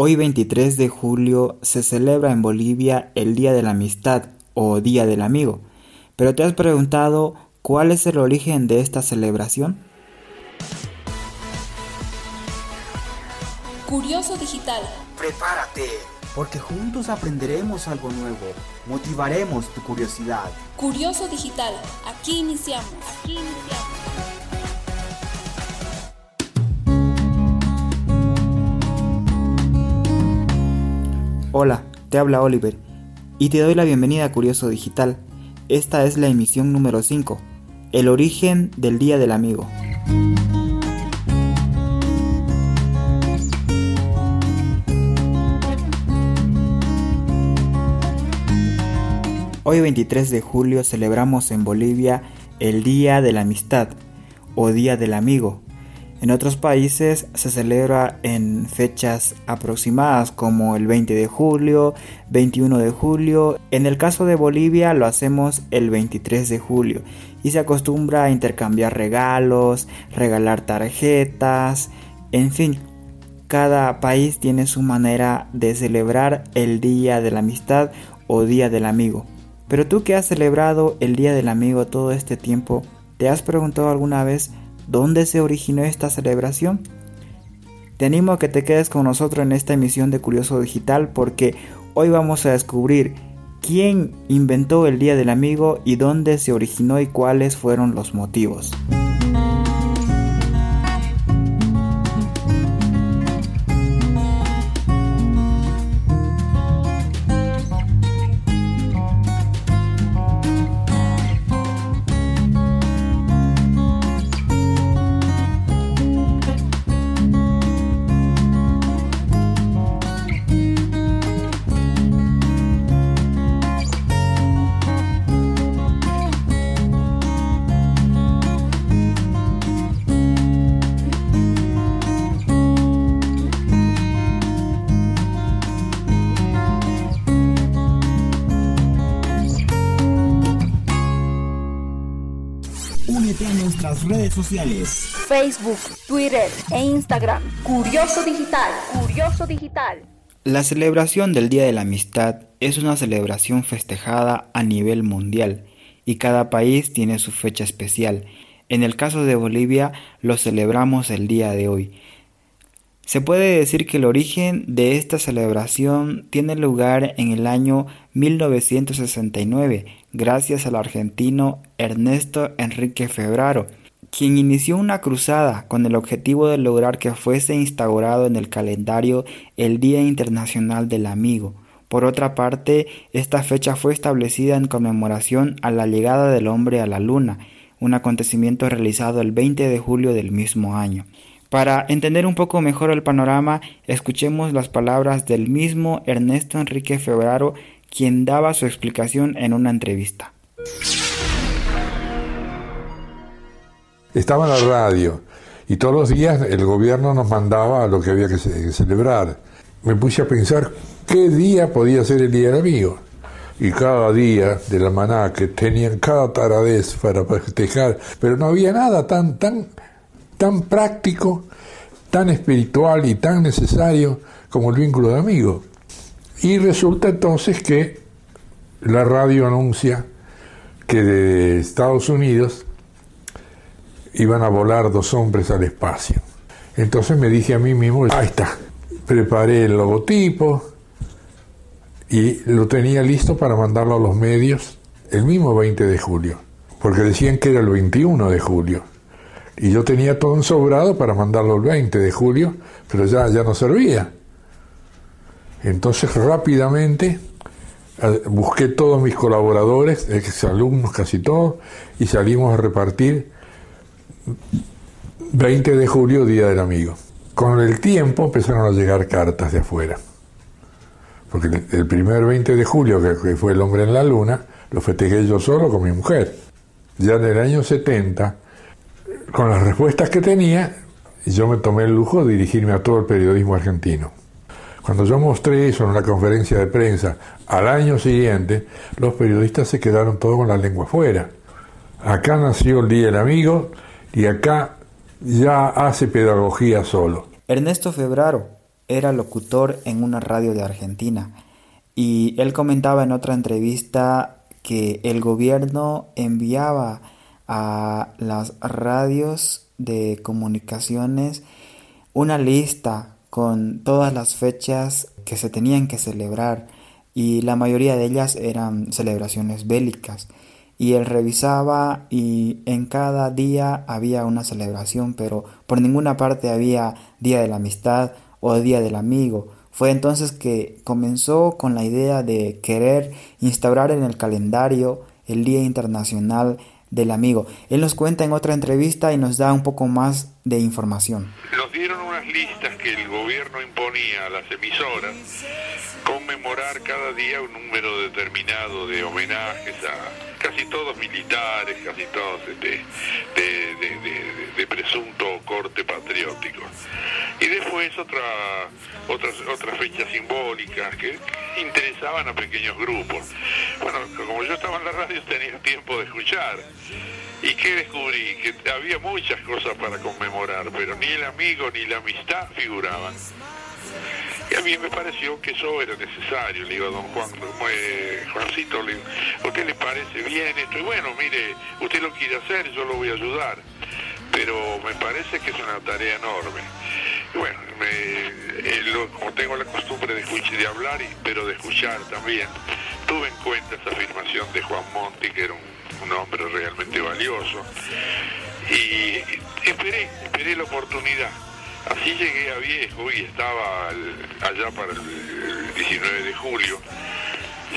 Hoy 23 de julio se celebra en Bolivia el Día de la Amistad o Día del Amigo. Pero ¿te has preguntado cuál es el origen de esta celebración? Curioso Digital. Prepárate, porque juntos aprenderemos algo nuevo, motivaremos tu curiosidad. Curioso Digital, aquí iniciamos. Aquí iniciamos. Hola, te habla Oliver y te doy la bienvenida a Curioso Digital. Esta es la emisión número 5, el origen del Día del Amigo. Hoy 23 de julio celebramos en Bolivia el Día de la Amistad o Día del Amigo. En otros países se celebra en fechas aproximadas como el 20 de julio, 21 de julio. En el caso de Bolivia lo hacemos el 23 de julio y se acostumbra a intercambiar regalos, regalar tarjetas, en fin. Cada país tiene su manera de celebrar el Día de la Amistad o Día del Amigo. Pero tú que has celebrado el Día del Amigo todo este tiempo, ¿te has preguntado alguna vez dónde se originó esta celebración? Te animo a que te quedes con nosotros en esta emisión de Curioso Digital porque hoy vamos a descubrir quién inventó el Día del Amigo y dónde se originó y cuáles fueron los motivos. Redes sociales. Facebook, Twitter e Instagram. Curioso Digital. Curioso Digital. La celebración del Día de la Amistad es una celebración festejada a nivel mundial y cada país tiene su fecha especial. En el caso de Bolivia lo celebramos el día de hoy. Se puede decir que el origen de esta celebración tiene lugar en el año 1969, gracias al argentino Ernesto Enrique Febraro, quien inició una cruzada con el objetivo de lograr que fuese instaurado en el calendario el Día Internacional del Amigo. Por otra parte, esta fecha fue establecida en conmemoración a la llegada del hombre a la Luna, un acontecimiento realizado el 20 de julio del mismo año. Para entender un poco mejor el panorama, escuchemos las palabras del mismo Ernesto Enrique Febraro, quien daba su explicación en una entrevista. Estaba en la radio y todos los días el gobierno nos mandaba lo que había que, celebrar. Me puse a pensar qué día podía ser el Día del Amigo. Y cada día de la maná que tenían cada taradez para festejar, pero no había nada tan, tan tan práctico, tan espiritual y tan necesario como el vínculo de amigo. Y resulta entonces que la radio anuncia que de Estados Unidos iban a volar dos hombres al espacio. Entonces me dije a mí mismo, ahí está, preparé el logotipo y lo tenía listo para mandarlo a los medios el mismo 20 de julio, porque decían que era el 21 de julio. Y yo tenía todo ensobrado para mandarlo el 20 de julio, pero ya, ya no servía. Entonces rápidamente eh, busqué todos mis colaboradores, ex alumnos casi todos, y salimos a repartir 20 de julio, Día del Amigo. Con el tiempo empezaron a llegar cartas de afuera. Porque el primer 20 de julio, que fue el hombre en la luna, lo festejé yo solo con mi mujer. Ya en el año 70 con las respuestas que tenía, yo me tomé el lujo de dirigirme a todo el periodismo argentino. Cuando yo mostré eso en una conferencia de prensa al año siguiente, los periodistas se quedaron todos con la lengua afuera. Acá nació el Día del Amigo y acá ya hace pedagogía solo. Ernesto Febraro, era locutor en una radio de Argentina y él comentaba en otra entrevista que el gobierno enviaba a las radios de comunicaciones una lista con todas las fechas que se tenían que celebrar y la mayoría de ellas eran celebraciones bélicas y él revisaba y en cada día había una celebración pero por ninguna parte había día de la amistad o día del amigo fue entonces que comenzó con la idea de querer instaurar en el calendario el Día Internacional del amigo. Él nos cuenta en otra entrevista y nos da un poco más de información. Dieron unas listas que el gobierno imponía a las emisoras, conmemorar cada día un número determinado de homenajes a casi todos militares, casi todos este, de, presunto corte patriótico. Y después otra, otras, otras fechas simbólicas que interesaban a pequeños grupos. Bueno, como yo estaba en la radio tenía tiempo de escuchar. ¿Y qué descubrí? Que había muchas cosas para conmemorar, pero ni el amigo ni la amistad figuraban. Y a mí me pareció que eso era necesario. Le digo a don Juan, eh, Juancito, le ¿a usted le parece bien esto? Y bueno, mire, usted lo quiere hacer, yo lo voy a ayudar. Pero me parece que es una tarea enorme. Y bueno, eh, como tengo la costumbre de, escuchar, de hablar, pero de escuchar también, tuve en cuenta esa afirmación de Juan Monti, que era un, hombre realmente valioso. Y esperé, esperé la oportunidad. Así llegué a viejo y estaba allá para el 19 de julio,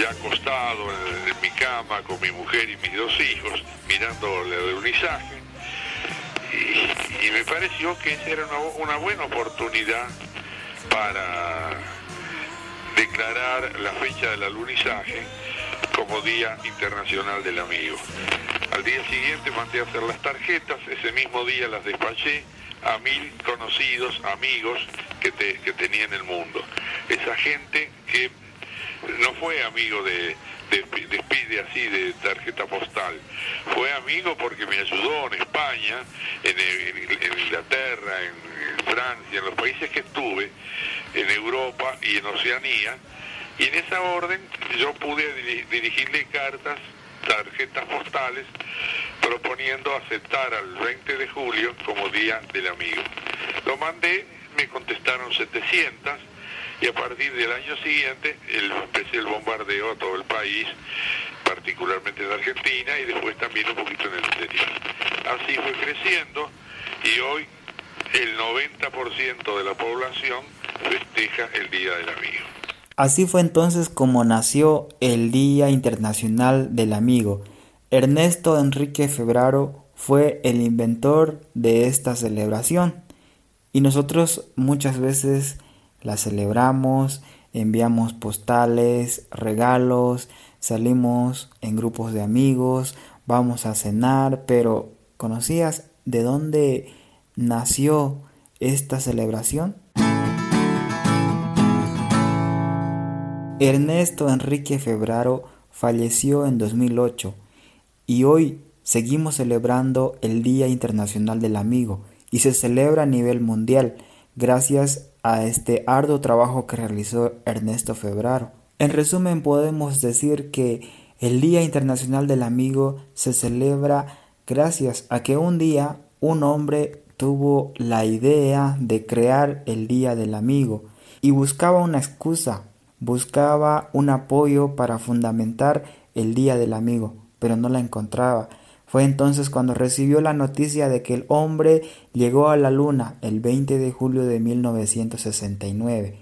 ya acostado en, mi cama con mi mujer y mis dos hijos, mirando el alunizaje. Y, me pareció que esa era una buena oportunidad para declarar la fecha del alunizaje como Día Internacional del Amigo. Al día siguiente mandé a hacer las tarjetas, ese mismo día las despaché a mil conocidos, amigos que, que tenía en el mundo. Esa gente que no fue amigo de, de, así de tarjeta postal. Fue amigo porque me ayudó en España, en, Inglaterra, en, Francia, en los países que estuve, en Europa y en Oceanía. Y en esa orden yo pude dirigirle cartas, tarjetas postales, proponiendo aceptar al 20 de julio como Día del Amigo. Lo mandé, me contestaron 700 y a partir del año siguiente empecé el bombardeo a todo el país, particularmente en Argentina y después también un poquito en el interior. Así fue creciendo y hoy el 90% de la población festeja el Día del Amigo. Así fue entonces como nació el Día Internacional del Amigo. Ernesto Enrique Febraro fue el inventor de esta celebración y nosotros muchas veces la celebramos, enviamos postales, regalos, salimos en grupos de amigos, vamos a cenar, pero ¿conocías de dónde nació esta celebración? Ernesto Enrique Febraro falleció en 2008 y hoy seguimos celebrando el Día Internacional del Amigo y se celebra a nivel mundial gracias a este arduo trabajo que realizó Ernesto Febraro. En resumen, podemos decir que el Día Internacional del Amigo se celebra gracias a que un día un hombre tuvo la idea de crear el Día del Amigo y buscaba una excusa, buscaba un apoyo para fundamentar el Día del Amigo, pero no la encontraba. Fue entonces cuando recibió la noticia de que el hombre llegó a la Luna el 20 de julio de 1969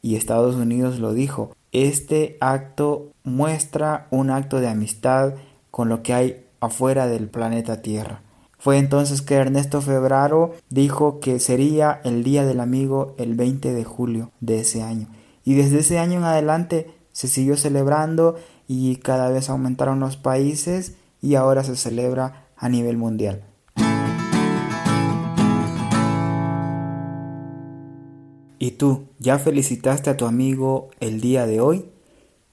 y Estados Unidos lo dijo. Este acto muestra un acto de amistad con lo que hay afuera del planeta Tierra. Fue entonces que Ernesto Febraro dijo que sería el Día del Amigo el 20 de julio de ese año. Y desde ese año en adelante se siguió celebrando y cada vez aumentaron los países y ahora se celebra a nivel mundial. ¿Y tú, ya felicitaste a tu amigo el día de hoy?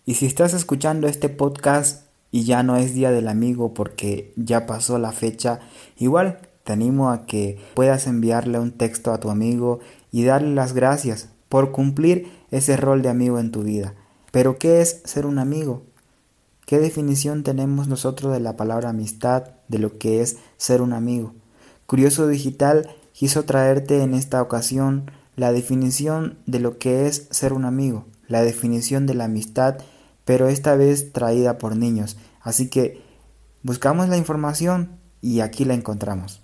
Y si estás escuchando este podcast y ya no es día del amigo porque ya pasó la fecha, igual te animo a que puedas enviarle un texto a tu amigo y darle las gracias por cumplir ese rol de amigo en tu vida. Pero ¿qué es ser un amigo? ¿Qué definición tenemos nosotros de la palabra amistad, de lo que es ser un amigo? Curioso Digital quiso traerte en esta ocasión la definición de lo que es ser un amigo, la definición de la amistad, pero esta vez traída por niños. Así que buscamos la información y aquí la encontramos.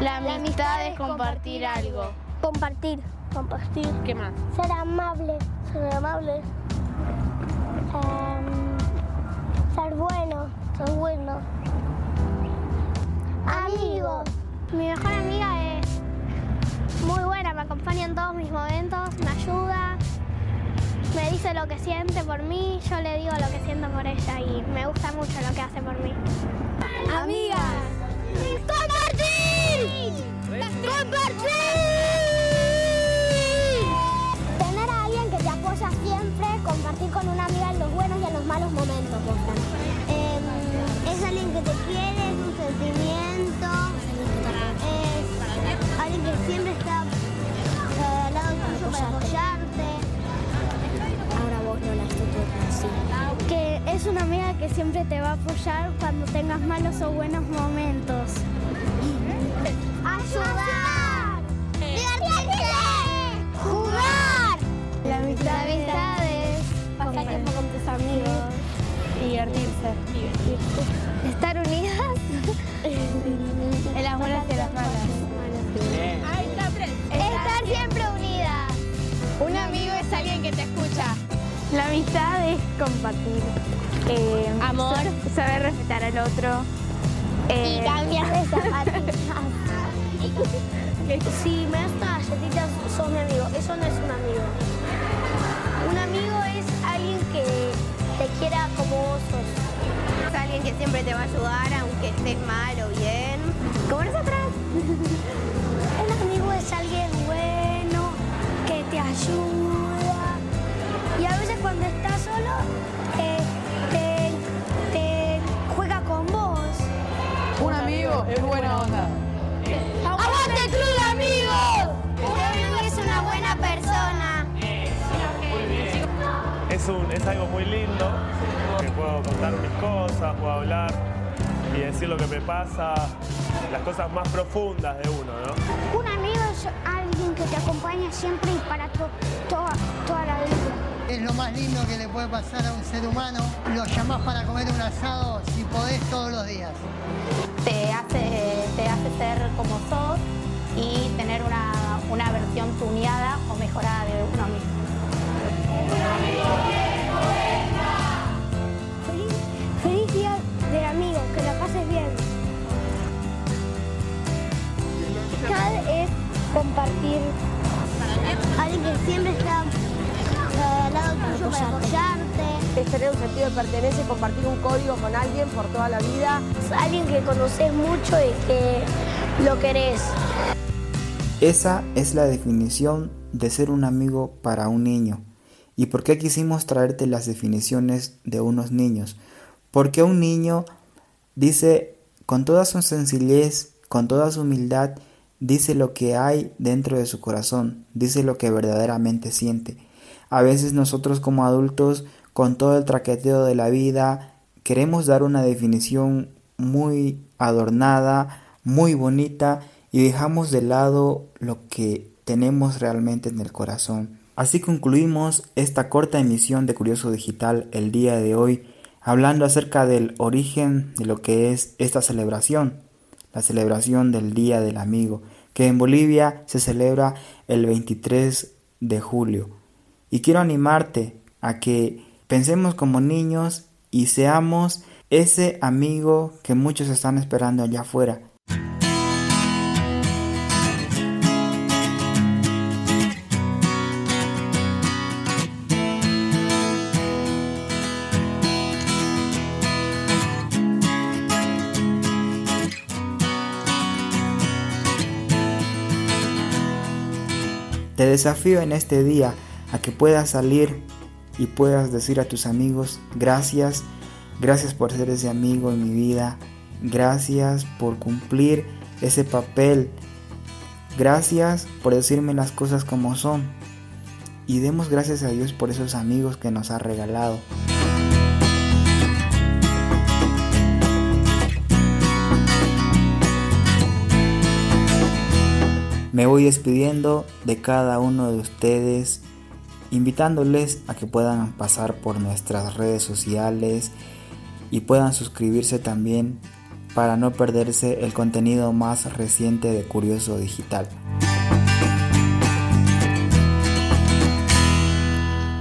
La amistad es compartir algo. Compartir. Compartir. ¿Qué más? Ser amable. Ser amable. Em, ser bueno. Ser bueno. Amigo. Mi mejor amiga es muy buena, me acompaña en todos mis momentos, me ayuda, me dice lo que siente por mí, yo le digo lo que siento por ella y me gusta mucho lo que hace por mí. Amiga. ¡Compartir! ¡Compartir! Para apoyarte. Ahora vos no la estoy Que es una amiga que siempre te va a apoyar cuando tengas malos o buenos momentos. Ayudar. Divertirse. Jugar. La amistad, es pasar tiempo con tus amigos. Divertirse. La amistad es compartir. eh, Amor. sa- Saber respetar al otro. eh, Y cambiar de zapatillas. Si me das unas galletitas, sos mi amigo. Eso no es un amigo. Un amigo es alguien que te quiera como vos sos. Es alguien que siempre te va a ayudar aunque estés mal o bien. Como nosotras. Amigo es buena onda. ¡Aguante Club de Amigos! Un amigo es una buena persona. Es, un, es algo muy lindo, que puedo contar mis cosas, puedo hablar y decir lo que me pasa, las cosas más profundas de uno, ¿no? Un amigo es alguien que te acompaña siempre y para to- toda, toda la vida. Es lo más lindo que le puede pasar a un ser humano. Lo llamás para comer un asado si podés todos los días. te te hace ser como sos y tener una, una versión tuneada o mejorada de uno mismo. Y compartir un código con alguien por toda la vida. Es alguien que conoces mucho y que lo querés. Esa es la definición de ser un amigo para un niño. ¿Y por qué quisimos traerte las definiciones de unos niños? Porque un niño dice con toda su sencillez, con toda su humildad, dice lo que hay dentro de su corazón, dice lo que verdaderamente siente. A veces nosotros como adultos, con todo el traqueteo de la vida, queremos dar una definición muy adornada, muy bonita y dejamos de lado lo que tenemos realmente en el corazón. Así concluimos esta corta emisión de Curioso Digital el día de hoy, hablando acerca del origen de lo que es esta celebración, la celebración del Día del Amigo, que en Bolivia se celebra el 23 de julio. Y quiero animarte a que pensemos como niños y seamos ese amigo que muchos están esperando allá afuera. Te desafío en este día a que puedas salir y puedas decir a tus amigos gracias, gracias por ser ese amigo en mi vida, gracias por cumplir ese papel, gracias por decirme las cosas como son. y demos gracias a Dios por esos amigos que nos ha regalado. Me voy despidiendo de cada uno de ustedes, invitándoles a que puedan pasar por nuestras redes sociales y puedan suscribirse también para no perderse el contenido más reciente de Curioso Digital.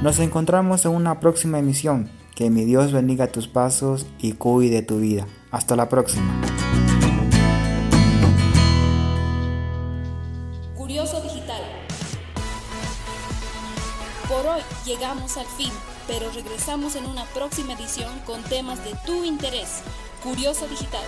Nos encontramos en una próxima emisión. Que mi Dios bendiga tus pasos y cuide tu vida. Hasta la próxima. Llegamos al fin, pero regresamos en una próxima edición con temas de tu interés. Curioso Digital.